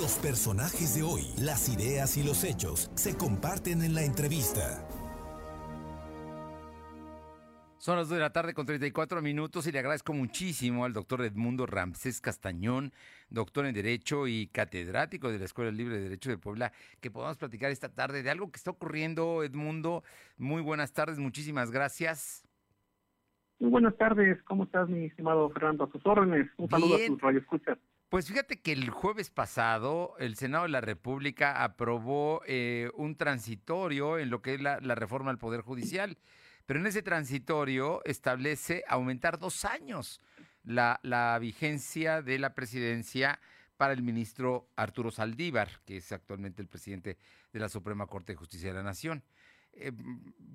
Los personajes de hoy, las ideas y los hechos se comparten en la entrevista. Son las 2 de la tarde con 34 minutos y le agradezco muchísimo al doctor Edmundo Ramsés Castañón, doctor en Derecho y catedrático de la Escuela Libre de Derecho de Puebla, que podamos platicar esta tarde de algo que está ocurriendo, Edmundo. Muy buenas tardes, muchísimas gracias. Muy buenas tardes, ¿cómo estás, mi estimado Fernando? A sus órdenes, un saludo a tus radioescuchas. Pues fíjate que el jueves pasado el Senado de la República aprobó eh, un transitorio en lo que es la, reforma al Poder Judicial. Pero en ese transitorio establece aumentar dos años la, la vigencia de la presidencia para el ministro Arturo Saldívar, que es actualmente el presidente de la Suprema Corte de Justicia de la Nación. Eh,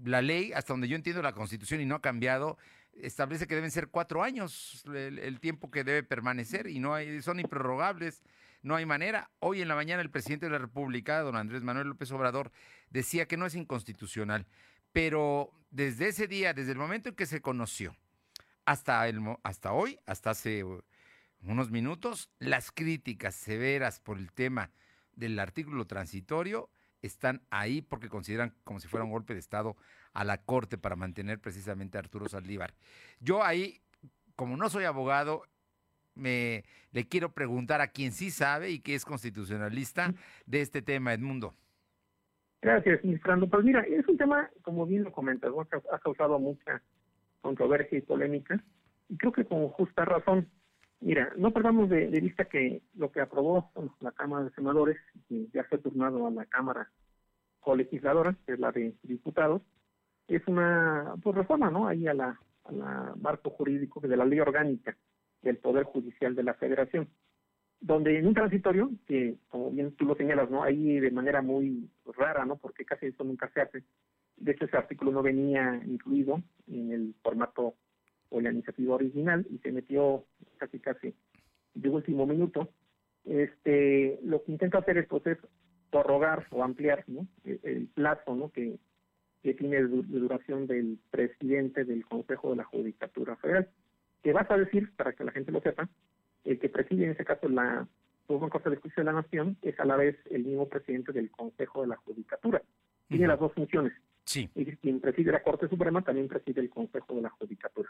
la ley, hasta donde yo entiendo la Constitución y no ha cambiado, establece que deben ser cuatro años el, tiempo que debe permanecer y no hay, son improrrogables, no hay manera. Hoy en la mañana el presidente de la República, don Andrés Manuel López Obrador, decía que no es inconstitucional, pero desde ese día, desde el momento en que se conoció, hasta, el, hasta hoy, hasta hace unos minutos, las críticas severas por el tema del artículo transitorio están ahí porque consideran como si fuera un golpe de Estado a la Corte para mantener precisamente a Arturo Saldívar. Yo ahí, como no soy abogado, me le quiero preguntar a quien sí sabe y que es constitucionalista de este tema, Edmundo. Gracias, Fernando. Pues mira, es un tema, como bien lo comentas, ha causado mucha controversia y polémica, y creo que con justa razón. Mira, no perdamos de, de vista que lo que aprobó la Cámara de Senadores, y ya fue turnado a la Cámara colegisladora, que es la de diputados, es una pues, reforma, ¿no? Ahí a la, marco jurídico de la ley orgánica del Poder Judicial de la Federación donde en un transitorio, que como bien tú lo señalas, ¿no? Ahí de manera muy rara, ¿no? Porque casi eso nunca se hace. De hecho, ese artículo no venía incluido en el formato o la iniciativa original y se metió casi casi de último minuto. Este, lo que intenta hacer es, es prorrogar o ampliar ¿no? el, el plazo ¿no? que, que tiene duración del presidente del Consejo de la Judicatura Federal. Que vas a decir, para que la gente lo sepa, el que preside en este caso la Suprema Corte de Justicia de la Nación es a la vez el mismo presidente del Consejo de la Judicatura. Tiene uh -huh. las dos funciones. Sí. Y quien preside la Corte Suprema también preside el Consejo de la Judicatura.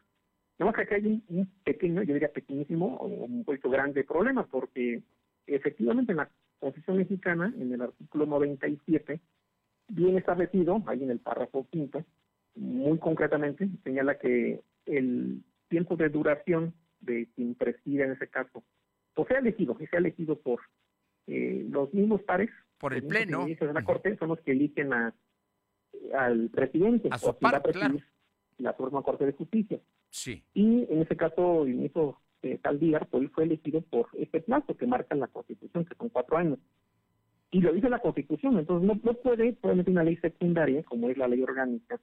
Nada más que aquí hay un, un, pequeño, yo diría pequeñísimo, o un poquito grande problema, porque efectivamente en la Constitución mexicana, en el artículo 97, bien establecido, ahí en el párrafo quinto, muy concretamente, señala que el tiempo de duración de quien preside en ese caso, o sea elegido, que sea elegido por eh, los mismos pares, por el pleno de la Corte, son los que eligen a, al presidente, a su par, claro. la Suprema Corte de Justicia. Sí. Y en ese caso, el ministro eh, Saldívar pues, fue elegido por este plazo que marca la Constitución, que son cuatro años. Y lo dice la Constitución, entonces no, puede, probablemente una ley secundaria, como es la ley orgánica,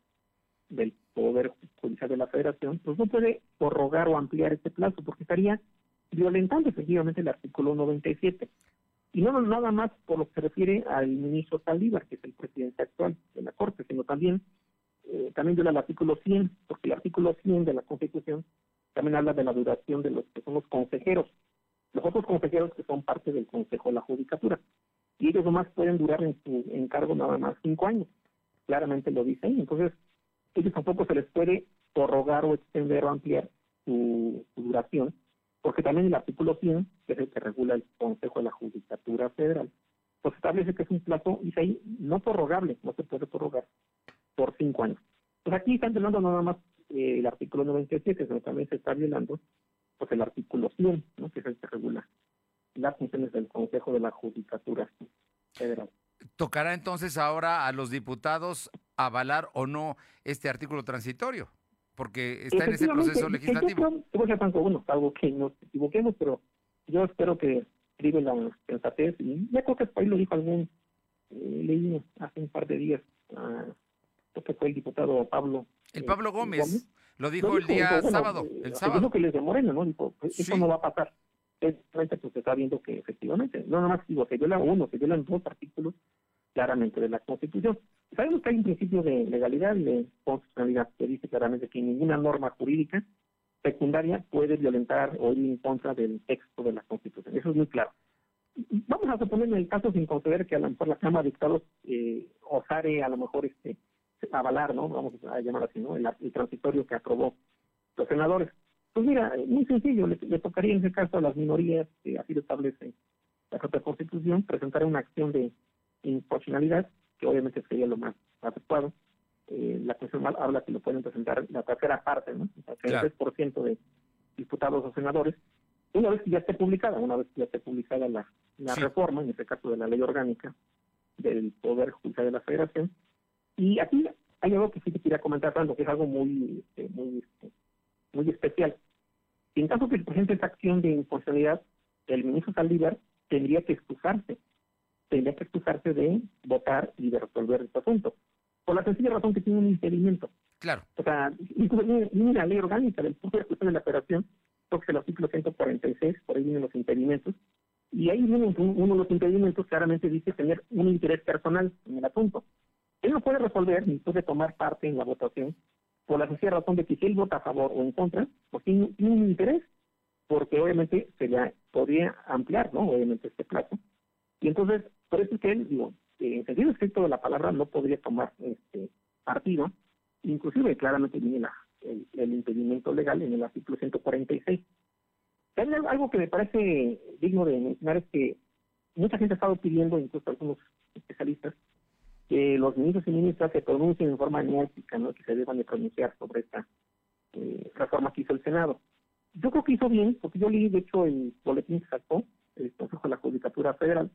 del Poder Judicial de la Federación, pues no puede prorrogar o ampliar este plazo porque estaría violentando efectivamente el artículo 97. Y no nada más por lo que se refiere al ministro Saldívar, que es el presidente actual de la Corte, sino también eh, también viola el artículo 100, porque el artículo 100 de la Constitución también habla de la duración de los que son los consejeros, los otros consejeros que son parte del Consejo de la Judicatura. Y ellos nomás pueden durar en su encargo nada más cinco años. Claramente lo dice ahí. Entonces, ellos tampoco se les puede prorrogar o extender o ampliar su, duración, porque también el artículo 100, que es el que regula el Consejo de la Judicatura Federal, pues establece que es un plazo, dice ahí, no prorrogable, no se puede prorrogar por cinco años. Pues aquí están violando nada más eh, el artículo 97, sino también se está violando pues el artículo 100, ¿no? que es el que regula las funciones del Consejo de la Judicatura Federal. ¿Tocará entonces ahora a los diputados avalar o no este artículo transitorio? Porque está en ese proceso legislativo. Yo creo, Franco, bueno, algo que nos equivoquemos, pero yo espero que escribe la sensatez. Y ya creo que ahí lo dijo algún, eh, leí hace un par de días, uh, creo que fue el diputado Pablo. El Pablo eh, Gómez, Gómez, lo dijo, lo dijo el día bueno, sábado. El sábado. Dijo que les de Moreno, ¿no? Dijo, eso sí. no va a pasar. Realmente pues se está viendo que efectivamente, no nada más digo, que viola uno, que violan dos artículos claramente de la Constitución. Sabemos que hay un principio de legalidad y de constitucionalidad que dice claramente que ninguna norma jurídica secundaria puede violentar o ir en contra del texto de la Constitución. Eso es muy claro. vamos a suponer en el caso sin considerar que a lo mejor la Cámara de Diputados eh, osare a lo mejor este avalar, ¿no? Vamos a llamar así, ¿no? El, transitorio que aprobó los senadores. Pues mira, muy sencillo, le, tocaría en ese caso a las minorías, que así lo establece la propia Constitución, presentar una acción de inconstitucionalidad, que obviamente sería lo más adecuado. Eh, la Constitución habla que lo pueden presentar la tercera parte, ¿no? O sea, que el 3% de diputados o senadores una vez que ya esté publicada, una vez que ya esté publicada la, la reforma, en este caso de la ley orgánica del Poder Judicial de la Federación. Y aquí hay algo que sí te quería comentar, Fernando, que es algo muy, este, muy, este, muy especial. En caso que se presente esta acción de imposibilidad, el ministro Saldívar tendría que excusarse, tendría que excusarse de votar y de resolver este asunto, por la sencilla razón que tiene un impedimento. Claro. O sea, incluso ni la ley orgánica del Poder de la Federación que es el artículo 146, por ahí vienen los impedimentos, y ahí viene uno de los impedimentos, claramente dice tener un interés personal en el asunto. Él no puede resolver ni puede tomar parte en la votación por la sencilla razón de que si él vota a favor o en contra, pues tiene, un interés, porque obviamente sería, podría ampliar, ¿no? Obviamente este plazo. Y entonces, por eso es que él, digo, en sentido estricto de la palabra, no podría tomar este partido, inclusive claramente viene la, el, impedimento legal en el artículo 146. También algo que me parece digno de mencionar es que mucha gente ha estado pidiendo, incluso algunos especialistas, que los ministros y ministras se pronuncien en forma enérgica, ¿no? que se deban de pronunciar sobre esta eh, reforma que hizo el Senado. Yo creo que hizo bien, porque yo leí, de hecho, el boletín que sacó el Consejo de la Judicatura Federal,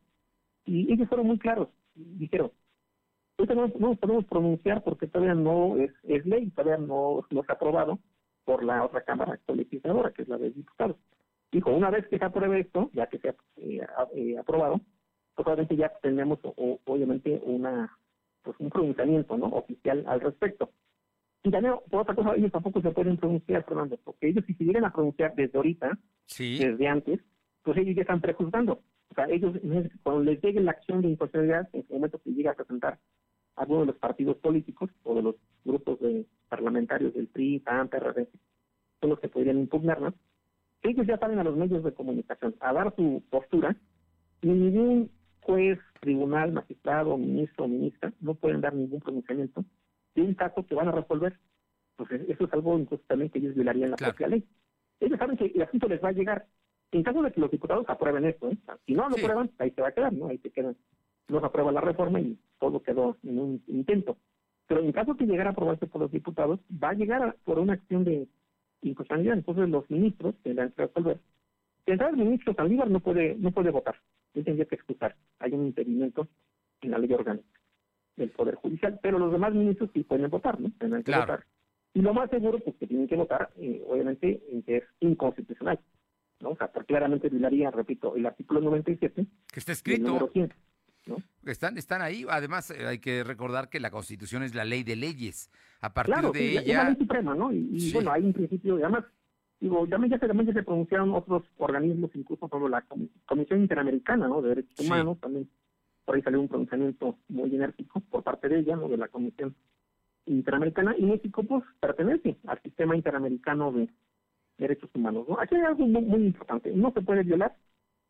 y ellos fueron muy claros. Dijeron, no, nos podemos pronunciar porque todavía no es, es ley, todavía no, no ha aprobado por la otra Cámara legisladora, que es la de diputados. Dijo, una vez que se apruebe esto, ya que se ha eh, eh, aprobado, obviamente ya tenemos obviamente una pues un pronunciamiento no oficial al respecto. Y también, por otra cosa, ellos tampoco se pueden pronunciar, Fernando, porque ellos si se vienen a pronunciar desde ahorita, desde antes, pues ellos ya están prejuzgando. O sea, ellos, cuando les llegue la acción de imposibilidad, en el momento que llega a presentar algunos de los partidos políticos o de los grupos de parlamentarios del PRI, PAN, PRD, son los que podrían impugnarnos, ellos ya salen a los medios de comunicación a dar su postura y ningún juez, tribunal, magistrado, ministro ministra no pueden dar ningún pronunciamiento de un caso que van a resolver. Pues eso es algo incluso también que ellos violarían la propia ley. Ellos saben que el asunto les va a llegar. En caso de que los diputados aprueben esto, ¿eh? si no lo aprueban, ahí se va a quedar, ¿no? Ahí se quedan no se aprueba la reforma y todo quedó en un intento. Pero en caso que llegara a aprobarse por los diputados, va a llegar por una acción de inconstitucionalidad. Entonces los ministros tendrán que resolver. el ministro Saldívar no puede, no puede votar. Él tendría que excusar. Hay un impedimento en la ley orgánica del Poder Judicial, pero los demás ministros sí pueden votar, ¿no? Tendrán que votar. Y lo más seguro, pues que tienen que votar, eh, obviamente, en que es inconstitucional. ¿no? O sea, porque claramente violaría, repito, el artículo 97. Que está escrito. Están, están ahí. Además, eh, hay que recordar que la Constitución es la ley de leyes. A partir de ella. Es la ley suprema, ¿no? Y, bueno, hay un principio, además, digo, también ya se, también se pronunciaron otros organismos, incluso como la Comisión Interamericana, ¿no? De Derechos Humanos, también por ahí salió un pronunciamiento muy enérgico por parte de ella, ¿no? De la Comisión Interamericana. Y México, pues, pertenece al sistema interamericano de derechos humanos, ¿no? Aquí hay algo muy, muy importante. No se puede violar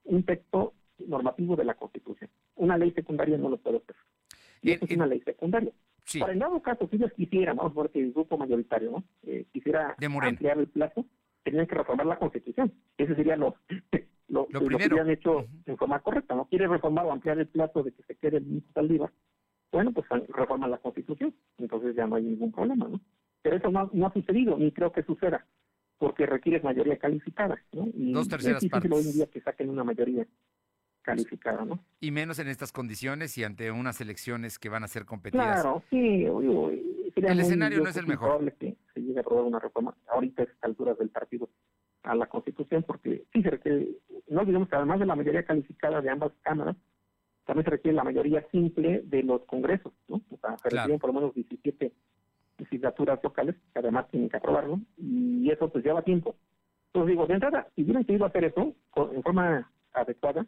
un texto normativo de la Constitución. Una ley secundaria no lo puede hacer. Y es una ley secundaria. Para el dado caso, si ellos quisieran, vamos a ver que el grupo mayoritario ¿no? Eh, quisiera ampliar el plazo, tendrían que reformar la Constitución. Ese sería lo, lo, que habían hecho en forma correcta. ¿No quiere reformar o ampliar el plazo de que se quede el ministro Saldívar? Bueno, pues reforma la Constitución. Entonces ya no hay ningún problema, ¿no? Pero eso no, no ha sucedido, ni creo que suceda, porque requiere mayoría calificada, ¿no? Y Dos terceras es partes. hoy en día que saquen una mayoría calificada, ¿no? Y menos en estas condiciones y ante unas elecciones que van a ser competidas. Claro, sí, el escenario no es el mejor. que aprobar una reforma ahorita a estas alturas del partido a la Constitución, porque sí se requiere, no olvidemos que además de la mayoría calificada de ambas cámaras, también se requiere la mayoría simple de los congresos, ¿no? O sea, se requieren por lo menos 17 legislaturas locales que además tienen que aprobarlo, y eso pues lleva tiempo. Entonces digo, de entrada, si hubieran querido hacer eso en forma adecuada,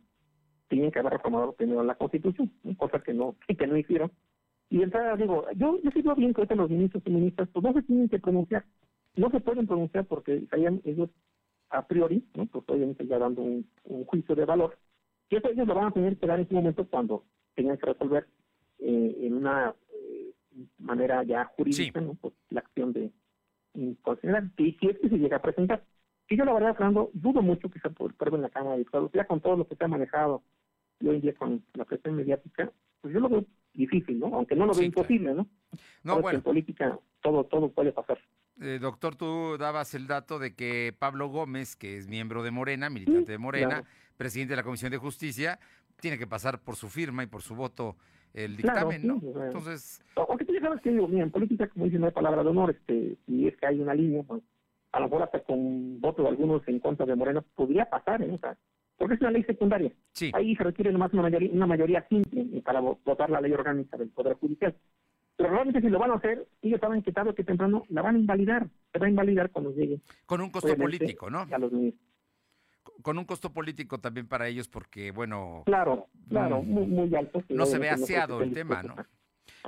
tienen que haber reformado primero la Constitución, cosa que no que no hicieron. Y entonces digo, yo, yo sigo bien que ahorita los ministros y ministras pues no se tienen que pronunciar, no se pueden pronunciar porque estarían ellos a priori, ¿no? pues obviamente ya dando un, juicio de valor Y eso ellos lo van a tener que dar en su momento cuando tengan que resolver eh, en una eh, manera ya jurídica ¿no? pues, la acción de considerar. Y si es que se llega a presentar. Y yo la verdad, Fernando, dudo mucho que se pruebe en la Cámara de Diputados, ya con todo lo que se ha manejado hoy en día con la presión mediática, pues yo lo veo difícil, ¿no? Aunque no lo veo imposible, ¿no? No, bueno. En política todo, todo puede pasar. Eh, doctor, tú dabas el dato de que Pablo Gómez, que es miembro de Morena, militante de Morena, presidente de la Comisión de Justicia, tiene que pasar por su firma y por su voto el dictamen, ¿no? Entonces... Aunque tú ya sabes que digo, mira, en política, como dicen, no hay palabra de honor, este, si es que hay una línea, pues, a lo mejor hasta con voto de algunos en contra de Morena podría pasar, ¿eh? O sea, porque es una ley secundaria. Sí. Ahí se requiere nomás una mayoría, una mayoría simple para votar la ley orgánica del Poder Judicial. Pero realmente si lo van a hacer, ellos saben que tarde o que temprano la van a invalidar. Se va a invalidar cuando llegue. Con un costo político, ¿no? A los ministros. Con un costo político también para ellos porque, bueno... Claro, claro, mm, muy, muy alto. No se ve aseado el tema, ¿no?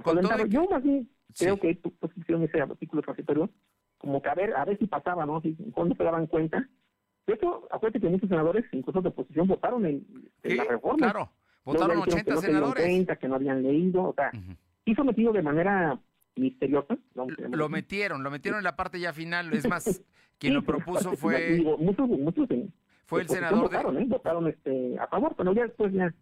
Con todo Yo más bien creo que tu posición ese artículo transitorio, como que a ver, a ver si pasaba, ¿no? Si, cuando se daban cuenta. De hecho, acuérdate que muchos senadores, incluso de oposición, votaron en, la reforma. Claro, votaron 80 que no senadores. 30, que no habían leído, o sea y sometido de manera misteriosa. Lo metieron, lo metieron en la parte ya final. Es más, quien lo propuso fue... muchos, muchos fue el senador votaron, ¿eh? votaron este, a favor, pero ya después ya...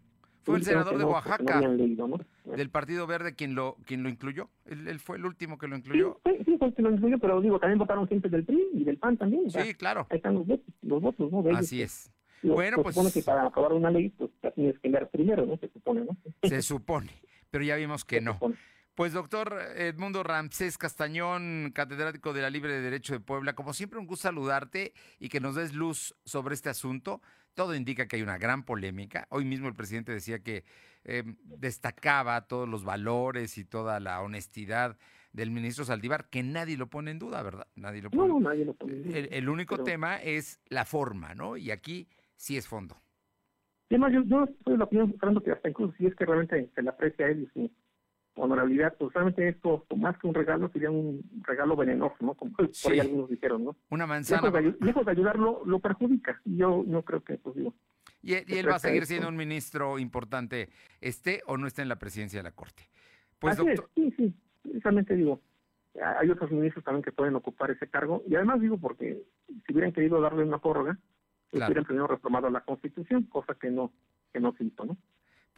Fue el senador de Oaxaca, del Partido Verde, quien lo quien lo incluyó. Él, fue el último que lo incluyó. Sí, sí, fue el que lo incluyó, pero digo, también votaron gente del PRI y del PAN también. Sí, claro. Ahí están los votos, los votos ¿no? Así es. bueno, pues... Se supone que para aprobar una ley, pues tienes que leer primero, ¿no? Se supone, ¿no? Se supone, pero ya vimos que no. Pues doctor Edmundo Ramsés Castañón, catedrático de la Libre de Derecho de Puebla, como siempre un gusto saludarte y que nos des luz sobre este asunto. Todo indica que hay una gran polémica. Hoy mismo el presidente decía que eh, destacaba todos los valores y toda la honestidad del ministro Saldívar, que nadie lo pone en duda, ¿verdad? Nadie lo pone. No, nadie lo pone en duda. El, único tema es la forma, ¿no? Y aquí sí es fondo. Además, yo, yo de la opinión, Fernando, que hasta incluso si es que realmente se le aprecia a él y honorabilidad, pues realmente esto, más que un regalo, sería un regalo venenoso, ¿no? Como por ahí algunos dijeron, ¿no? Una manzana. Lejos de, ayudarlo, lo perjudica. Yo no creo que, pues digo. Y, él va a seguir siendo un ministro importante, esté o no esté en la presidencia de la Corte. Pues, doctor... sí, sí, precisamente digo, hay otros ministros también que pueden ocupar ese cargo, y además digo porque si hubieran querido darle una prórroga, pues hubieran primero reformado la Constitución, cosa que no, que no se hizo, ¿no?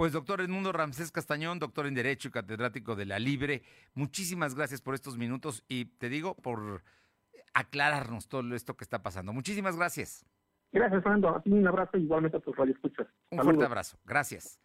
Pues doctor Edmundo Ramsés Castañón, doctor en Derecho y catedrático de la Libre, muchísimas gracias por estos minutos y te digo por aclararnos todo esto que está pasando. Muchísimas gracias. Gracias, Fernando. un abrazo igualmente a tus radioescuchas. Un fuerte abrazo. Gracias.